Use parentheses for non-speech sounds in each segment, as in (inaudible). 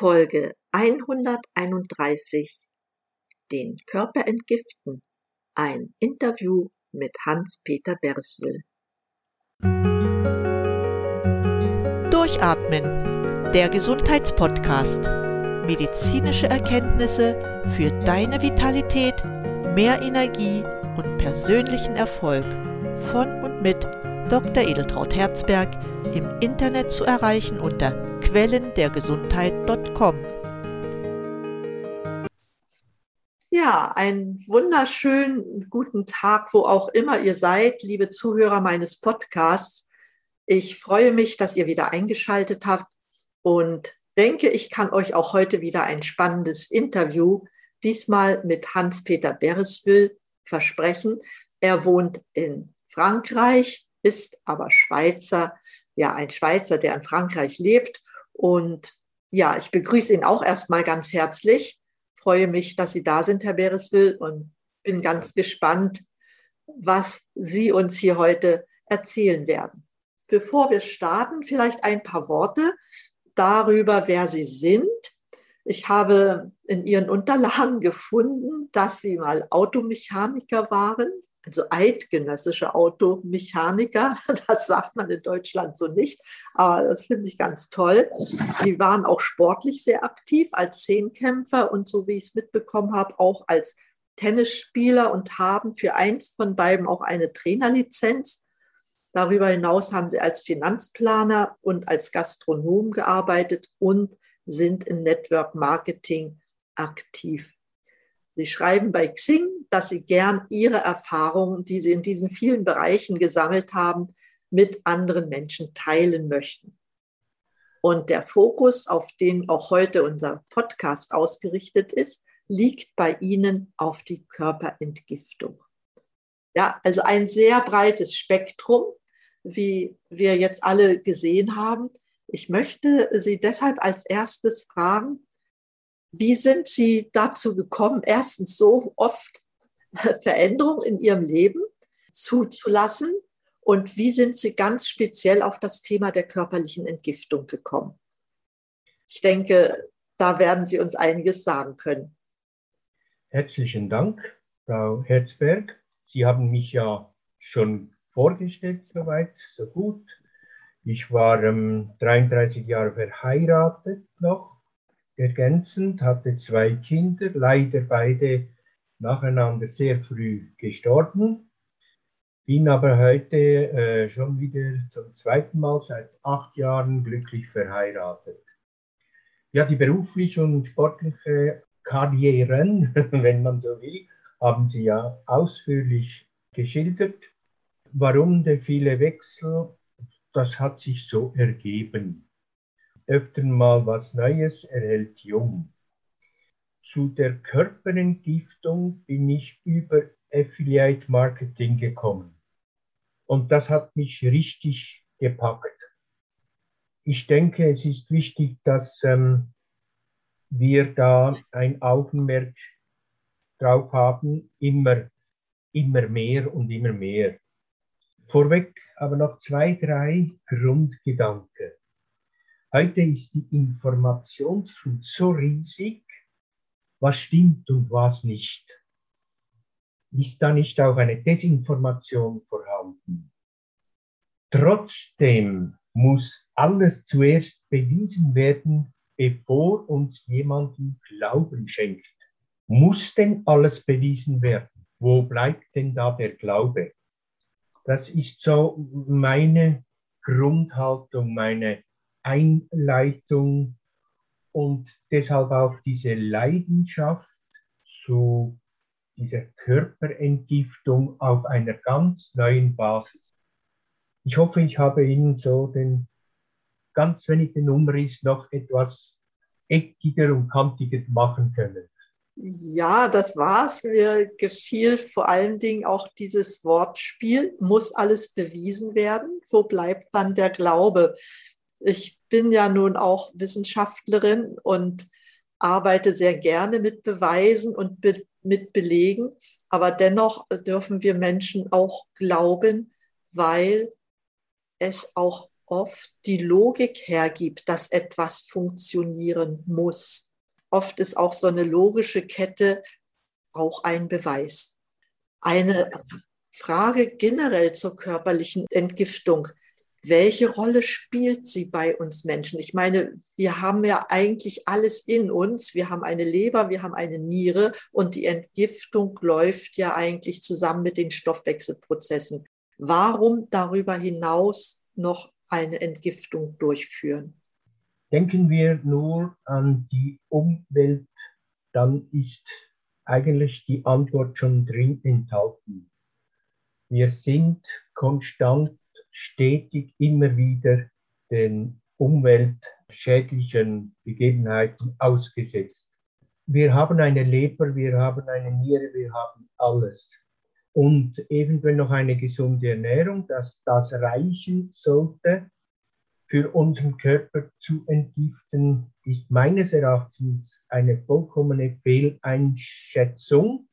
Folge 131 Den Körper entgiften. Ein Interview mit Hans-Peter Berswil. Durchatmen. Der Gesundheitspodcast. Medizinische Erkenntnisse für deine Vitalität, mehr Energie und persönlichen Erfolg. Von und mit Dr. Edeltraut Herzberg im Internet zu erreichen unter quellendergesundheit.com. Ja, einen wunderschönen guten Tag, wo auch immer ihr seid, liebe Zuhörer meines Podcasts. Ich freue mich, dass ihr wieder eingeschaltet habt und denke, ich kann euch auch heute wieder ein spannendes Interview, diesmal mit Hans-Peter Bereswil, versprechen. Er wohnt in Frankreich, ist aber Schweizer, ja, ein Schweizer, der in Frankreich lebt und ja, ich begrüße ihn auch erstmal ganz herzlich. Freue mich, dass Sie da sind, Herr Bereswil, und bin ganz gespannt, was Sie uns hier heute erzählen werden. Bevor wir starten, vielleicht ein paar Worte darüber, wer Sie sind. Ich habe in Ihren Unterlagen (laughs) gefunden, dass Sie mal Automechaniker waren also eidgenössische Automechaniker. (laughs) Das sagt man in Deutschland so nicht, aber das finde ich ganz toll. Die waren auch sportlich sehr aktiv als Zehnkämpfer und so wie ich es mitbekommen habe, auch als Tennisspieler und haben für eins von beiden auch eine Trainerlizenz. Darüber hinaus haben sie als Finanzplaner und als Gastronom gearbeitet und sind im Network Marketing aktiv. Sie schreiben bei Xing, dass Sie gern Ihre Erfahrungen, die Sie in diesen vielen Bereichen gesammelt haben, mit anderen Menschen teilen möchten. Und der Fokus, auf den auch heute unser Podcast ausgerichtet ist, liegt bei Ihnen auf die Körperentgiftung. Ja, also ein sehr breites Spektrum, wie wir jetzt alle gesehen haben. Ich möchte Sie deshalb als erstes fragen, wie sind Sie dazu gekommen, erstens so oft (laughs) Veränderungen in Ihrem Leben zuzulassen? Und wie sind Sie ganz speziell auf das Thema der körperlichen Entgiftung gekommen? Ich denke, da werden Sie uns einiges sagen können. Herzlichen Dank, Frau Herzberg. Sie haben mich ja schon vorgestellt, soweit, so gut. Ich war ähm, 33 Jahre verheiratet noch ergänzend, hatte zwei Kinder, leider beide nacheinander sehr früh gestorben. Bin aber heute äh, schon wieder zum zweiten Mal seit acht Jahren glücklich verheiratet. Ja, die berufliche und sportliche Karrieren, (laughs) wenn man so will, haben Sie ja ausführlich geschildert. Warum der viele Wechsel? Das hat sich so ergeben öfter mal was Neues, erhält jung. Zu der Körperentgiftung bin ich über Affiliate Marketing gekommen. Und das hat mich richtig gepackt. Ich denke, es ist wichtig, dass ähm, wir da ein Augenmerk drauf haben, immer, immer mehr und immer mehr. Vorweg aber noch zwei, drei Grundgedanken. Heute ist die Informationsflut so riesig, was stimmt und was nicht. Ist da nicht auch eine Desinformation vorhanden? Trotzdem muss alles zuerst bewiesen werden, bevor uns jemanden Glauben schenkt. Muss denn alles bewiesen werden? Wo bleibt denn da der Glaube? Das ist so meine Grundhaltung, meine Einleitung und deshalb auch diese Leidenschaft zu dieser Körperentgiftung auf einer ganz neuen Basis. Ich hoffe, ich habe Ihnen so den ganz wenig den Umriss noch etwas eckiger und kantiger machen können. Ja, das war's. Mir gefiel vor allen Dingen auch dieses Wortspiel, muss alles bewiesen werden. Wo bleibt dann der Glaube? Ich bin ja nun auch Wissenschaftlerin und arbeite sehr gerne mit Beweisen und be mit Belegen. Aber dennoch dürfen wir Menschen auch glauben, weil es auch oft die Logik hergibt, dass etwas funktionieren muss. Oft ist auch so eine logische Kette auch ein Beweis. Eine Frage generell zur körperlichen Entgiftung. Welche Rolle spielt sie bei uns Menschen? Ich meine, wir haben ja eigentlich alles in uns. Wir haben eine Leber, wir haben eine Niere und die Entgiftung läuft ja eigentlich zusammen mit den Stoffwechselprozessen. Warum darüber hinaus noch eine Entgiftung durchführen? Denken wir nur an die Umwelt, dann ist eigentlich die Antwort schon drin enthalten. Wir sind konstant, stetig immer wieder den umweltschädlichen Begebenheiten ausgesetzt. Wir haben eine Leber, wir haben eine Niere, wir haben alles. Und eventuell noch eine gesunde Ernährung, dass das reichen sollte, für unseren Körper zu entgiften, ist meines Erachtens eine vollkommene Fehleinschätzung,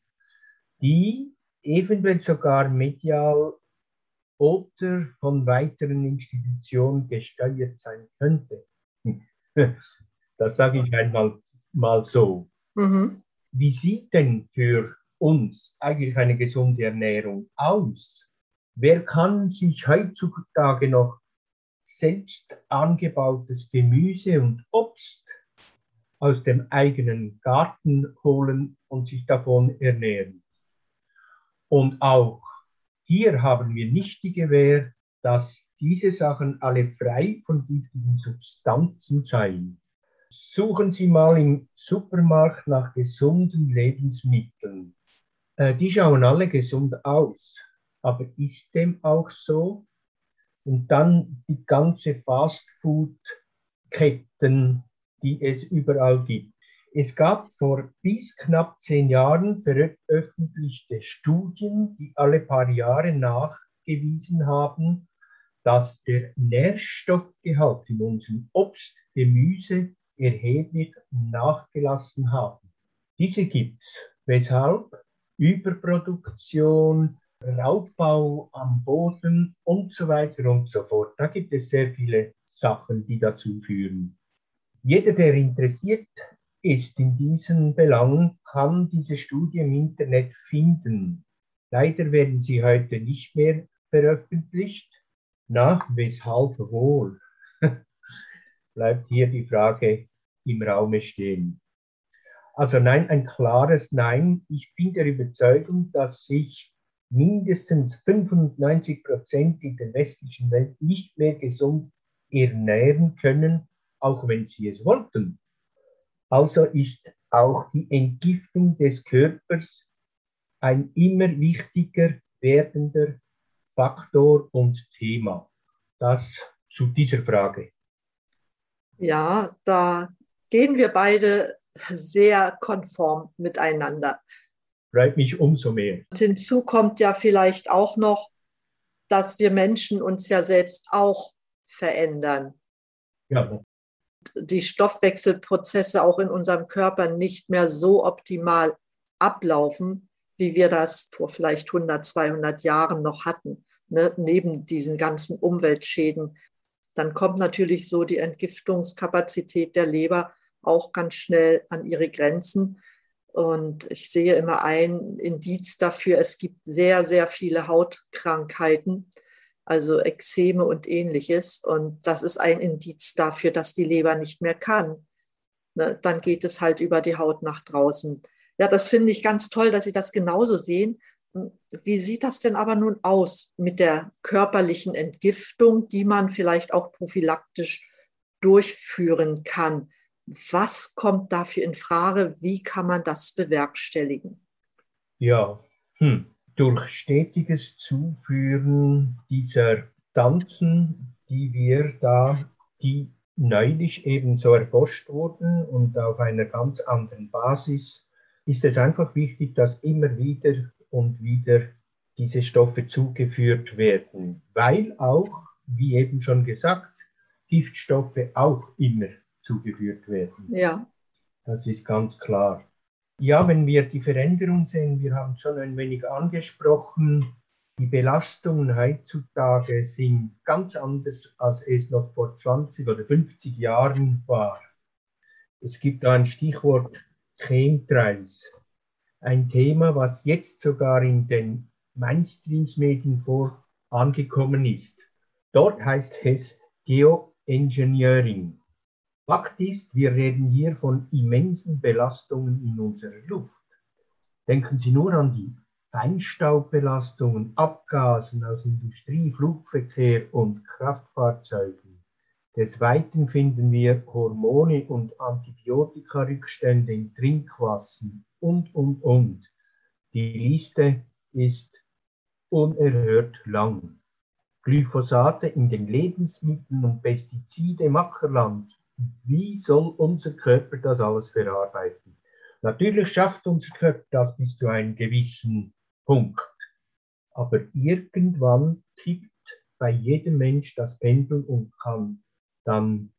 die eventuell sogar medial oder von weiteren Institutionen gesteuert sein könnte. (laughs) Das sage ich einmal mal so. Mhm. Wie sieht denn für uns eigentlich eine gesunde Ernährung aus? Wer kann sich heutzutage noch selbst angebautes Gemüse und Obst aus dem eigenen Garten holen und sich davon ernähren. Und auch hier haben wir nicht die Gewähr, dass diese Sachen alle frei von giftigen Substanzen seien. Suchen Sie mal im Supermarkt nach gesunden Lebensmitteln. Äh, die schauen alle gesund aus. Aber ist dem auch so? Und dann die ganze Fastfood-Ketten, die es überall gibt. Es gab vor bis knapp zehn Jahren veröffentlichte Studien, die alle paar Jahre nachgewiesen haben, dass der Nährstoffgehalt in unserem Obst, Gemüse erheblich nachgelassen haben. Diese gibt es. Weshalb? Überproduktion, Raubbau am Boden und so weiter und so fort. Da gibt es sehr viele Sachen, die dazu führen. Jeder, der interessiert ist in diesen Belangen, kann diese Studie im Internet finden. Leider werden sie heute nicht mehr veröffentlicht. Na, weshalb wohl? (laughs) Bleibt hier die Frage im Raume stehen. Also nein, ein klares Nein. Ich bin der Überzeugung, dass sich mindestens 95 Prozent in der westlichen Welt nicht mehr gesund ernähren können, auch wenn sie es wollten. Also ist auch die Entgiftung des Körpers ein immer wichtiger werdender Faktor und Thema. Das zu dieser Frage. Ja, da gehen wir beide sehr konform miteinander freut mich umso mehr. Und hinzu kommt ja vielleicht auch noch, dass wir Menschen uns ja selbst auch verändern. Ja. Die Stoffwechselprozesse auch in unserem Körper nicht mehr so optimal ablaufen, wie wir das vor vielleicht 100, 200 Jahren noch hatten, ne? neben diesen ganzen Umweltschäden. Dann kommt natürlich so die Entgiftungskapazität der Leber auch ganz schnell an ihre Grenzen. Und ich sehe immer ein Indiz dafür, es gibt sehr, sehr viele Hautkrankheiten, also Ekzeme und ähnliches. Und das ist ein Indiz dafür, dass die Leber nicht mehr kann. Ne, dann geht es halt über die Haut nach draußen. Ja, das finde ich ganz toll, dass Sie das genauso sehen. Wie sieht das denn aber nun aus mit der körperlichen Entgiftung, die man vielleicht auch prophylaktisch durchführen kann? Was kommt dafür in Frage? Wie kann man das bewerkstelligen? Ja, hm. Durch stetiges Zuführen dieser Tanzen, die wir da, die neulich eben so erforscht wurden und auf einer ganz anderen Basis, ist es einfach wichtig, dass immer wieder und wieder diese Stoffe zugeführt werden, weil auch, wie eben schon gesagt, Giftstoffe auch immer zugeführt werden. Ja. Das ist ganz klar. Ja, wenn wir die Veränderung sehen, wir haben schon ein wenig angesprochen, Die Belastungen heutzutage sind ganz anders, als es noch vor 20 oder 50 Jahren war. Es gibt da ein Stichwort Chemtrails. Ein Thema, was jetzt sogar in den Mainstream-Medien vor angekommen ist. Dort heißt es Geoengineering. Fakt ist, wir reden hier von immensen Belastungen in unserer Luft. Denken Sie nur an die Feinstaubbelastungen, Abgasen aus Industrie, Flugverkehr und Kraftfahrzeugen. Des Weiteren finden wir Hormone und Antibiotikarückstände im Trinkwasser und, und, und. Die Liste ist unerhört lang. Glyphosate in den Lebensmitteln und Pestizide im Ackerland. Wie soll unser Körper das alles verarbeiten? Natürlich schafft unser Körper das bis zu einem gewissen Punkt. Aber irgendwann kippt bei jedem Mensch das Pendel und kann dann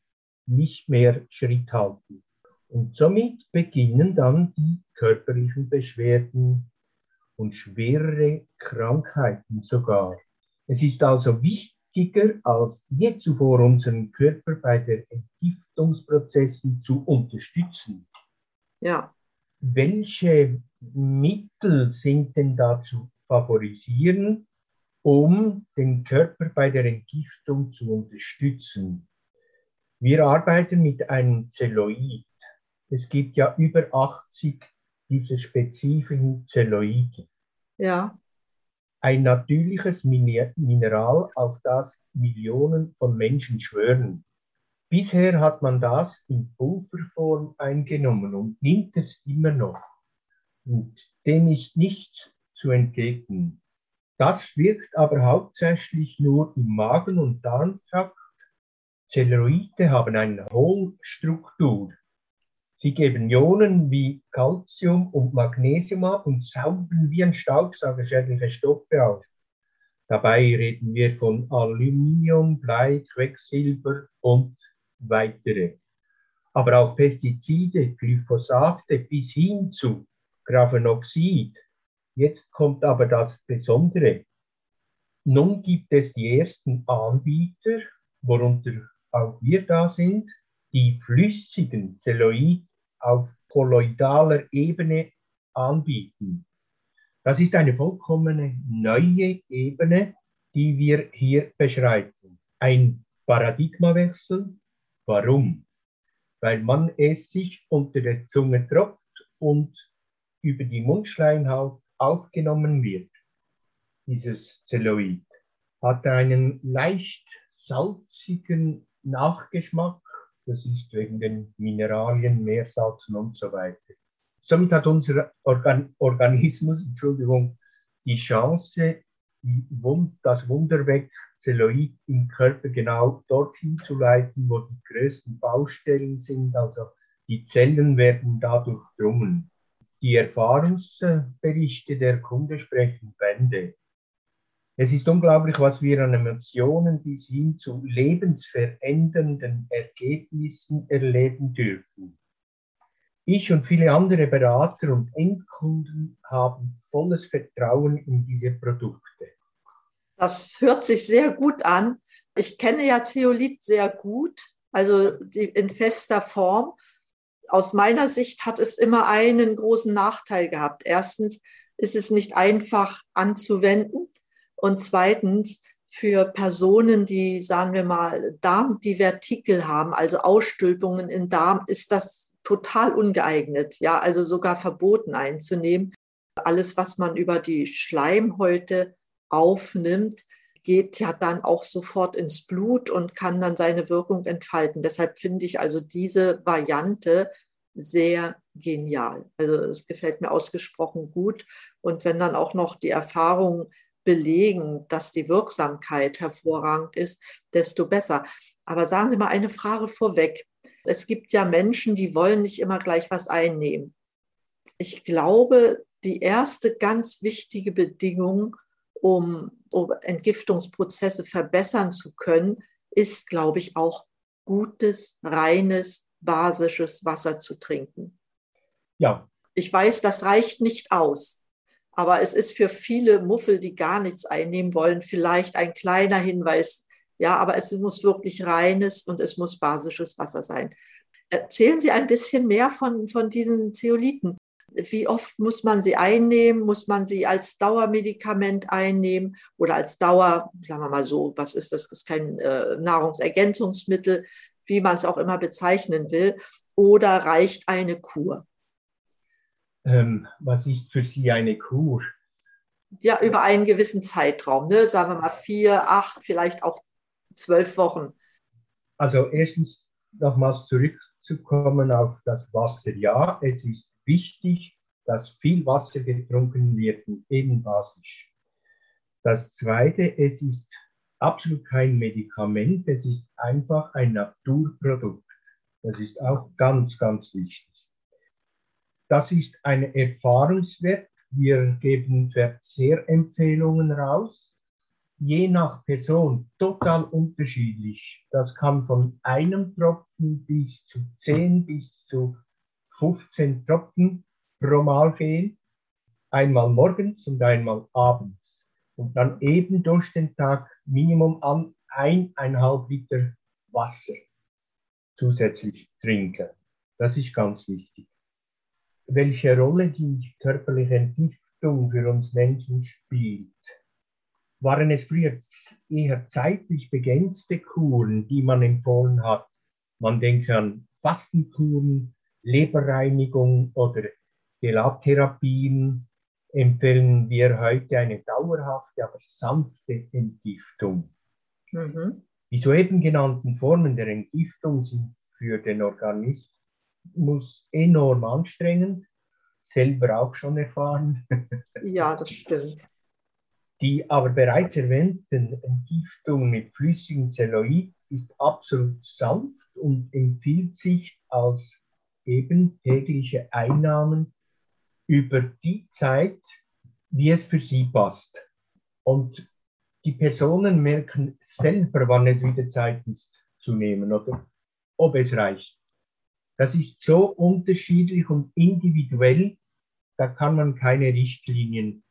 nicht mehr Schritt halten. Und somit beginnen dann die körperlichen Beschwerden und schwerere Krankheiten sogar. Es ist also wichtiger als je zuvor unseren Körper bei den Entgiftungsprozessen zu unterstützen. Ja. Welche Mittel sind denn da zu favorisieren, um den Körper bei der Entgiftung zu unterstützen? Wir arbeiten mit einem Zelluloid. Es gibt ja über 80 dieser spezifischen Zelluloide. Ja. Ein natürliches Mineral, auf das Millionen von Menschen schwören. Bisher hat man das in Pulverform eingenommen und nimmt es immer noch. Und dem ist nichts zu entgegnen. Das wirkt aber hauptsächlich nur im Magen- und Darmtrakt. Zelluloide haben eine Hohlstruktur. Sie geben Ionen wie Calcium und Magnesium ab und saugen wie ein Staubsauger schädliche Stoffe auf. Dabei reden wir von Aluminium, Blei, Quecksilber und weitere. Aber auch Pestizide, Glyphosate bis hin zu Graphenoxid. Jetzt kommt aber das Besondere. Nun gibt es die ersten Anbieter, worunter auch wir da sind, die flüssigen Zelluloid auf kolloidaler Ebene anbieten. Das ist eine vollkommene neue Ebene, die wir hier beschreiten. Ein Paradigmawechsel. Warum? Weil man es sich unter der Zunge tropft und über die Mundschleimhaut aufgenommen wird. Dieses Zelluloid hat einen leicht salzigen Nachgeschmack. Das ist wegen den Mineralien, Meersalzen und so weiter. Somit hat unser Organ Organismus, Entschuldigung, die Chance, das Wunderwerk Zelluloid im Körper genau dorthin zu leiten, wo die größten Baustellen sind. Also die Zellen werden dadurch drungen. Die Erfahrungsberichte der Kunde sprechen Bände. Es ist unglaublich, was wir an Emotionen bis hin zu lebensverändernden Ergebnissen erleben dürfen. Ich und viele andere Berater und Endkunden haben volles Vertrauen in diese Produkte. Das hört sich sehr gut an. Ich kenne ja Zeolit sehr gut, also in fester Form. Aus meiner Sicht hat es immer einen großen Nachteil gehabt. Erstens ist es nicht einfach anzuwenden. Und zweitens für Personen, die, sagen wir mal, Darmdivertikel haben, also Ausstülpungen im Darm, ist das total ungeeignet, ja, also sogar verboten einzunehmen. Alles, was man über die Schleimhäute aufnimmt, geht ja dann auch sofort ins Blut und kann dann seine Wirkung entfalten. Deshalb finde ich also diese Variante sehr genial. Also es gefällt mir ausgesprochen gut. Und wenn dann auch noch die Erfahrung belegen, dass die Wirksamkeit hervorragend ist, desto besser. Aber sagen Sie mal eine Frage vorweg. Es gibt ja Menschen, die wollen nicht immer gleich was einnehmen. Ich glaube, die erste ganz wichtige Bedingung, um, um Entgiftungsprozesse verbessern zu können, ist, glaube ich, auch gutes, reines, basisches Wasser zu trinken. Ja. Ich weiß, das reicht nicht aus. Aber es ist für viele Muffel, die gar nichts einnehmen wollen, vielleicht ein kleiner Hinweis. Ja, aber es muss wirklich reines und es muss basisches Wasser sein. Erzählen Sie ein bisschen mehr von, von diesen Zeoliten. Wie oft muss man sie einnehmen? Muss man sie als Dauermedikament einnehmen oder als Dauer, sagen wir mal so, was ist das? Das ist kein äh, Nahrungsergänzungsmittel, wie man es auch immer bezeichnen will. Oder reicht eine Kur? Ähm, was ist für Sie eine Kur? Ja, über einen gewissen Zeitraum, ne? sagen wir mal vier, acht, vielleicht auch zwölf Wochen. Also erstens nochmals zurückzukommen auf das Wasser. Ja, es ist wichtig, dass viel Wasser getrunken wird, eben basisch. Das Zweite, es ist absolut kein Medikament, es ist einfach ein Naturprodukt. Das ist auch ganz, ganz wichtig. Das ist ein Erfahrungswert. Wir geben Verzehrempfehlungen raus. Je nach Person total unterschiedlich. Das kann von einem Tropfen bis zu 10 bis zu 15 Tropfen pro Mal gehen. Einmal morgens und einmal abends. Und dann eben durch den Tag Minimum an eineinhalb Liter Wasser zusätzlich trinken. Das ist ganz wichtig welche Rolle die körperliche Entgiftung für uns Menschen spielt. Waren es früher eher zeitlich begrenzte Kuren, die man empfohlen hat? Man denkt an Fastenkuren, Leberreinigung oder Gelattherapien. Empfehlen wir heute eine dauerhafte, aber sanfte Entgiftung. Mhm. Die soeben genannten Formen der Entgiftung sind für den Organismus muss enorm anstrengend, selber auch schon erfahren. (laughs) Ja, das stimmt. Die aber bereits erwähnten Entgiftung mit flüssigem Zelluloid ist absolut sanft und empfiehlt sich als eben tägliche Einnahmen über die Zeit, wie es für sie passt. Und die Personen merken selber, wann es wieder Zeit ist zu nehmen oder ob es reicht. Das ist so unterschiedlich und individuell, da kann man keine Richtlinien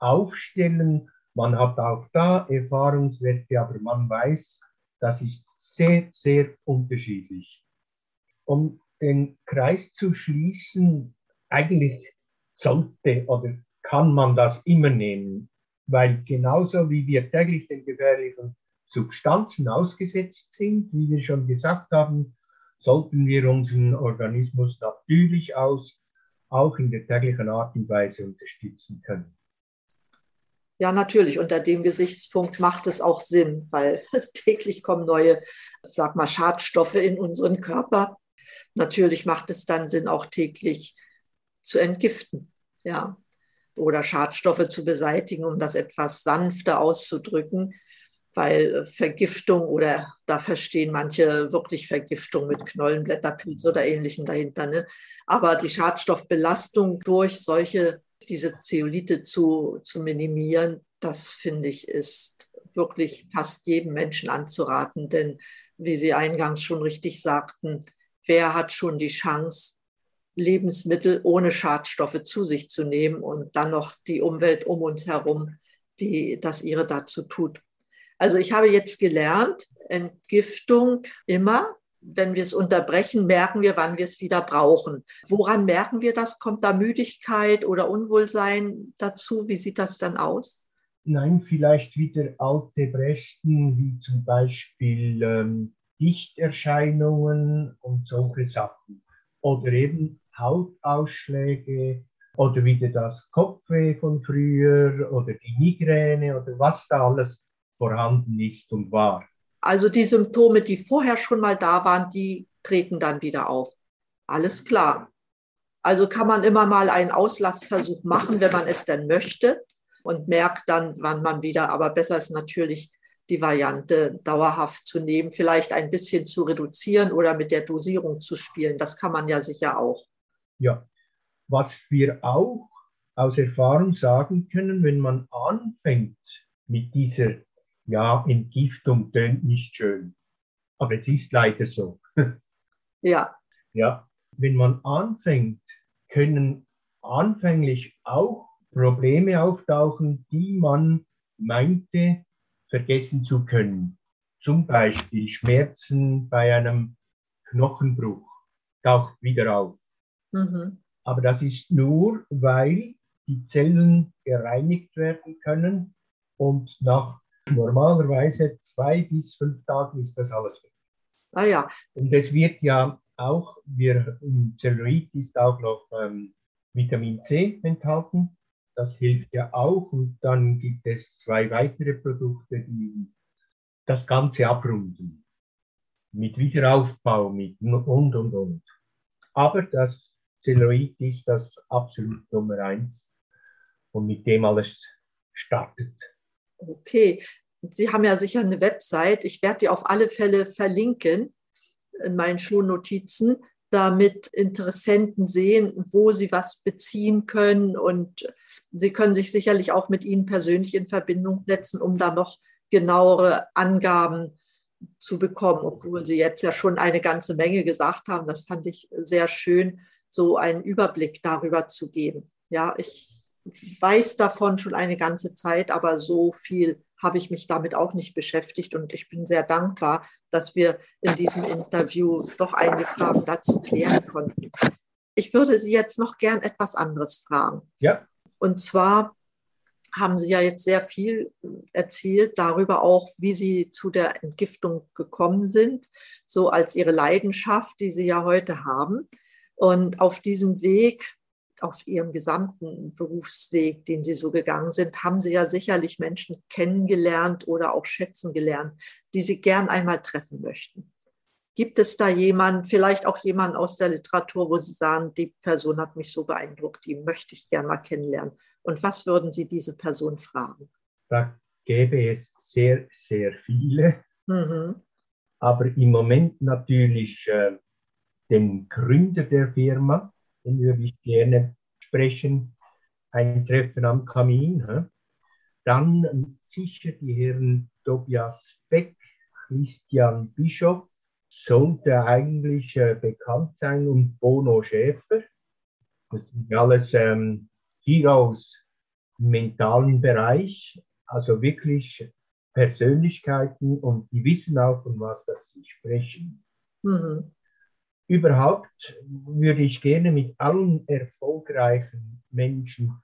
aufstellen. Man hat auch da Erfahrungswerte, aber man weiß, das ist sehr, sehr unterschiedlich. Um den Kreis zu schließen, eigentlich sollte oder kann man das immer nehmen, weil genauso wie wir täglich den gefährlichen Substanzen ausgesetzt sind, wie wir schon gesagt haben, sollten wir unseren Organismus natürlich aus, auch in der täglichen Art und Weise unterstützen können. Ja, natürlich. Unter dem Gesichtspunkt macht es auch Sinn, weil (laughs) täglich kommen neue, sag mal, Schadstoffe in unseren Körper. Natürlich macht es dann Sinn, auch täglich zu entgiften, ja, oder Schadstoffe zu beseitigen, um das etwas sanfter auszudrücken weil Vergiftung oder da verstehen manche wirklich Vergiftung mit Knollenblätterpilz oder ähnlichem dahinter. Ne? Aber die Schadstoffbelastung durch solche, diese Zeolite zu, zu minimieren, das finde ich ist wirklich fast jedem Menschen anzuraten. Denn wie Sie eingangs schon richtig sagten, wer hat schon die Chance, Lebensmittel ohne Schadstoffe zu sich zu nehmen und dann noch die Umwelt um uns herum, die das ihre dazu tut. Also ich habe jetzt gelernt, Entgiftung immer, wenn wir es unterbrechen, merken wir, wann wir es wieder brauchen. Woran merken wir das? Kommt da Müdigkeit oder Unwohlsein dazu? Wie sieht das dann aus? Nein, vielleicht wieder alte Bresten, wie zum Beispiel ähm, Lichterscheinungen und solche Sachen. Oder eben Hautausschläge oder wieder das Kopfweh von früher oder die Migräne oder was da alles vorhanden ist und war. Also die Symptome, die vorher schon mal da waren, die treten dann wieder auf. Alles klar. Also kann man immer mal einen Auslassversuch machen, wenn man es denn möchte und merkt dann, wann man wieder, aber besser ist natürlich die Variante dauerhaft zu nehmen, vielleicht ein bisschen zu reduzieren oder mit der Dosierung zu spielen. Das kann man ja sicher auch. Ja, was wir auch aus Erfahrung sagen können, wenn man anfängt mit dieser ja, Entgiftung tönt nicht schön. Aber es ist leider so. (laughs) Ja. Ja, wenn man anfängt, können anfänglich auch Probleme auftauchen, die man meinte vergessen zu können. Zum Beispiel Schmerzen bei einem Knochenbruch taucht wieder auf. Mhm. Aber das ist nur, weil die Zellen gereinigt werden können und nach normalerweise zwei bis fünf Tagen ist das alles weg. Ah ja. Und es wird ja auch, wir, im Zellulit ist auch noch ähm, Vitamin C enthalten. Das hilft ja auch. Und dann gibt es zwei weitere Produkte, die das Ganze abrunden. Mit Wiederaufbau, mit und, und, und. Aber das Zellulit ist das absolut Nummer eins und mit dem alles startet. Okay, Sie haben ja sicher eine Website. Ich werde die auf alle Fälle verlinken in meinen Schulnotizen damit Interessenten sehen, wo sie was beziehen können. Und sie können sich sicherlich auch mit Ihnen persönlich in Verbindung setzen, um da noch genauere Angaben zu bekommen, obwohl Sie jetzt ja schon eine ganze Menge gesagt haben. Das fand ich sehr schön, so einen Überblick darüber zu geben. Ja, ich weiß davon schon eine ganze Zeit, aber so viel habe ich mich damit auch nicht beschäftigt und ich bin sehr dankbar, dass wir in diesem Interview doch einige Fragen dazu klären konnten. Ich würde Sie jetzt noch gern etwas anderes fragen. Ja. Und zwar haben Sie ja jetzt sehr viel erzählt darüber auch, wie Sie zu der Entgiftung gekommen sind, so als Ihre Leidenschaft, die Sie ja heute haben. Und auf diesem Weg auf ihrem gesamten Berufsweg, den sie so gegangen sind, haben sie ja sicherlich Menschen kennengelernt oder auch schätzen gelernt, die sie gern einmal treffen möchten. Gibt es da jemanden, vielleicht auch jemanden aus der Literatur, wo Sie sagen, die Person hat mich so beeindruckt, die möchte ich gern mal kennenlernen? Und was würden Sie diese Person fragen? Da gäbe es sehr, sehr viele. Mhm. Aber im Moment natürlich äh, den Gründer der Firma, würde ich gerne sprechen. Ein Treffen am Kamin. He? Dann sicher die Herren Tobias Beck, Christian Bischof, sollte eigentlich äh, bekannt sein, und Bono Schäfer. Das sind alles ähm, Heroes im mentalen Bereich, also wirklich Persönlichkeiten und die wissen auch, von was das sie sprechen. Mhm. Überhaupt würde ich gerne mit allen erfolgreichen Menschen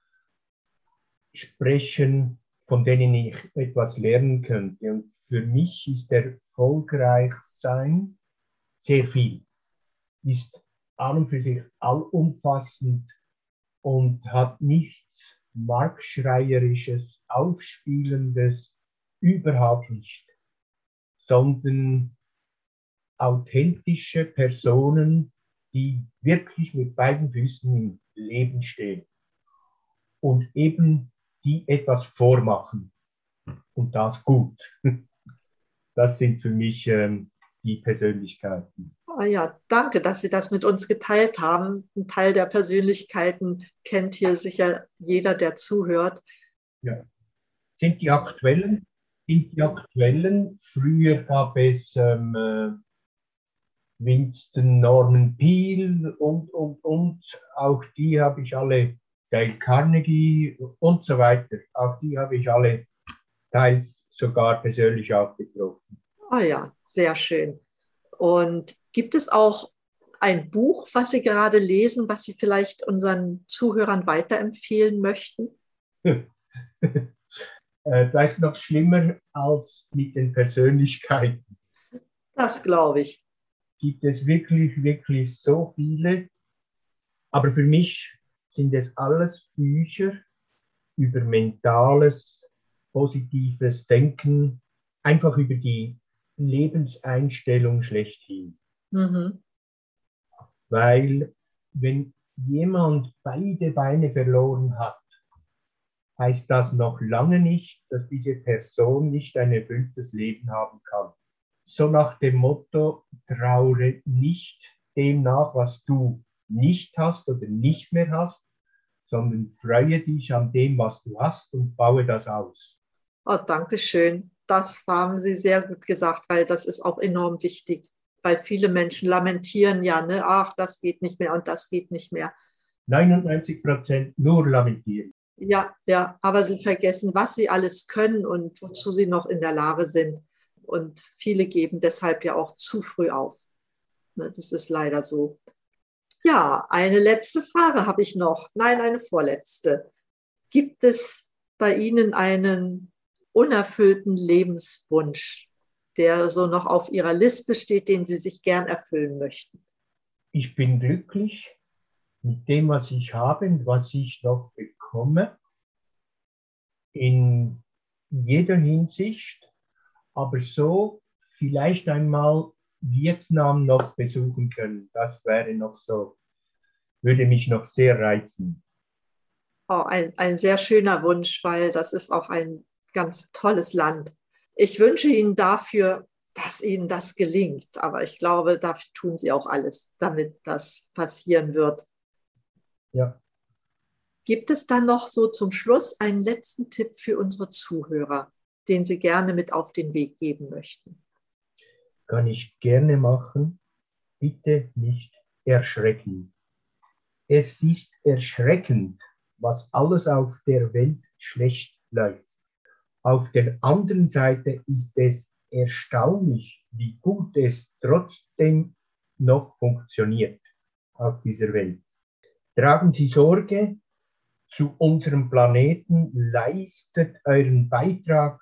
sprechen, von denen ich etwas lernen könnte. Und für mich ist erfolgreich sein sehr viel, ist an und für sich allumfassend und hat nichts Marktschreierisches, Aufspielendes, überhaupt nicht, sondern authentische Personen, die wirklich mit beiden Füßen im Leben stehen und eben die etwas vormachen und das gut. (laughs) Das sind für mich ähm, die Persönlichkeiten. Oh ja, danke, dass Sie das mit uns geteilt haben. Ein Teil der Persönlichkeiten kennt hier sicher jeder, der zuhört. Ja. Sind die aktuellen? Sind die aktuellen? Früher gab es ähm, äh, Winston Norman Peale und, und, und. Auch die habe ich alle, Dale Carnegie und so weiter. Auch die habe ich alle teils sogar persönlich auch getroffen. Ah ja, sehr schön. Und gibt es auch ein Buch, was Sie gerade lesen, was Sie vielleicht unseren Zuhörern weiterempfehlen möchten? (laughs) Äh, das ist noch schlimmer als mit den Persönlichkeiten. Das glaube ich gibt es wirklich, wirklich so viele. Aber für mich sind es alles Bücher über mentales, positives Denken, einfach über die Lebenseinstellung schlechthin. Mhm. Weil wenn jemand beide Beine verloren hat, heißt das noch lange nicht, dass diese Person nicht ein erfülltes Leben haben kann so nach dem Motto, traure nicht dem nach, was du nicht hast oder nicht mehr hast, sondern freue dich an dem, was du hast und baue das aus. Oh, danke schön. Das haben Sie sehr gut gesagt, weil das ist auch enorm wichtig, weil viele Menschen lamentieren ja, ne, ach, das geht nicht mehr und das geht nicht mehr. 99 Prozent nur lamentieren. Ja, ja, aber sie vergessen, was sie alles können und wozu sie noch in der Lage sind. Und viele geben deshalb ja auch zu früh auf. Ne, das ist leider so. Ja, eine letzte Frage habe ich noch. Nein, eine vorletzte. Gibt es bei Ihnen einen unerfüllten Lebenswunsch, der so noch auf Ihrer Liste steht, den Sie sich gern erfüllen möchten? Ich bin glücklich mit dem, was ich habe und was ich noch bekomme, in jeder Hinsicht, aber so vielleicht einmal Vietnam noch besuchen können. Das wäre noch so, würde mich noch sehr reizen. Oh, ein, ein sehr schöner Wunsch, weil das ist auch ein ganz tolles Land. Ich wünsche Ihnen dafür, dass Ihnen das gelingt. Aber ich glaube, dafür tun Sie auch alles, damit das passieren wird. Ja. Gibt es dann noch so zum Schluss einen letzten Tipp für unsere Zuhörer, den Sie gerne mit auf den Weg geben möchten? Kann ich gerne machen. Bitte nicht erschrecken. Es ist erschreckend, was alles auf der Welt schlecht läuft. Auf der anderen Seite ist es erstaunlich, wie gut es trotzdem noch funktioniert auf dieser Welt. Tragen Sie Sorge zu unserem Planeten, leistet euren Beitrag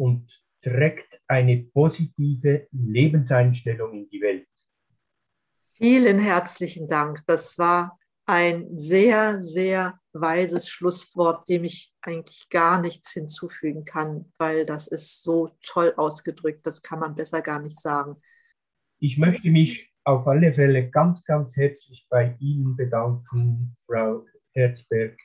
und trägt eine positive Lebenseinstellung in die Welt. Vielen herzlichen Dank. Das war ein sehr, sehr weises Schlusswort, dem ich eigentlich gar nichts hinzufügen kann, weil das ist so toll ausgedrückt, das kann man besser gar nicht sagen. Ich möchte mich auf alle Fälle ganz, ganz herzlich bei Ihnen bedanken, Frau Herzberg.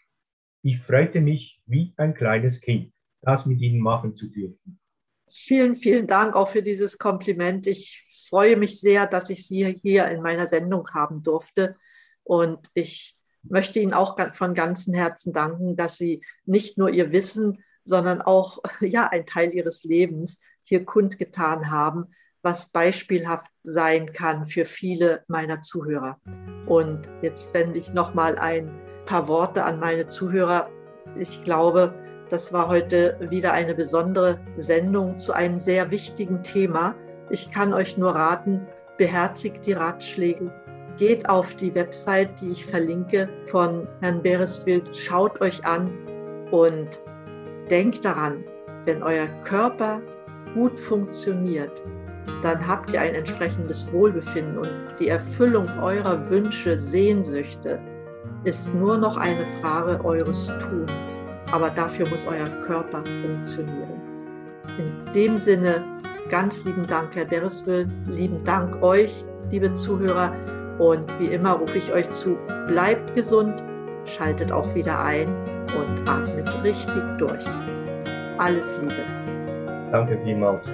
Ich freute mich wie ein kleines Kind, das mit Ihnen machen zu dürfen. Vielen, vielen Dank auch für dieses Kompliment. Ich freue mich sehr, dass ich Sie hier in meiner Sendung haben durfte. Und ich möchte Ihnen auch von ganzem Herzen danken, dass Sie nicht nur Ihr Wissen, sondern auch (laughs) ja, ein Teil Ihres Lebens hier kundgetan haben, was beispielhaft sein kann für viele meiner Zuhörer. Und jetzt wende ich noch mal ein paar Worte an meine Zuhörer. Ich glaube, das war heute wieder eine besondere Sendung zu einem sehr wichtigen Thema. Ich kann euch nur raten, beherzigt die Ratschläge, geht auf die Website, die ich verlinke von Herrn Bereswild, schaut euch an und denkt daran, wenn euer Körper gut funktioniert, dann habt ihr ein entsprechendes Wohlbefinden und die Erfüllung eurer Wünsche, Sehnsüchte ist nur noch eine Frage eures Tuns. Aber dafür muss euer Körper funktionieren. In dem Sinne, ganz lieben Dank, Herr Bereswild, lieben Dank euch, liebe Zuhörer. Und wie immer rufe ich euch zu, bleibt gesund, schaltet auch wieder ein und atmet richtig durch. Alles Liebe. Danke vielmals.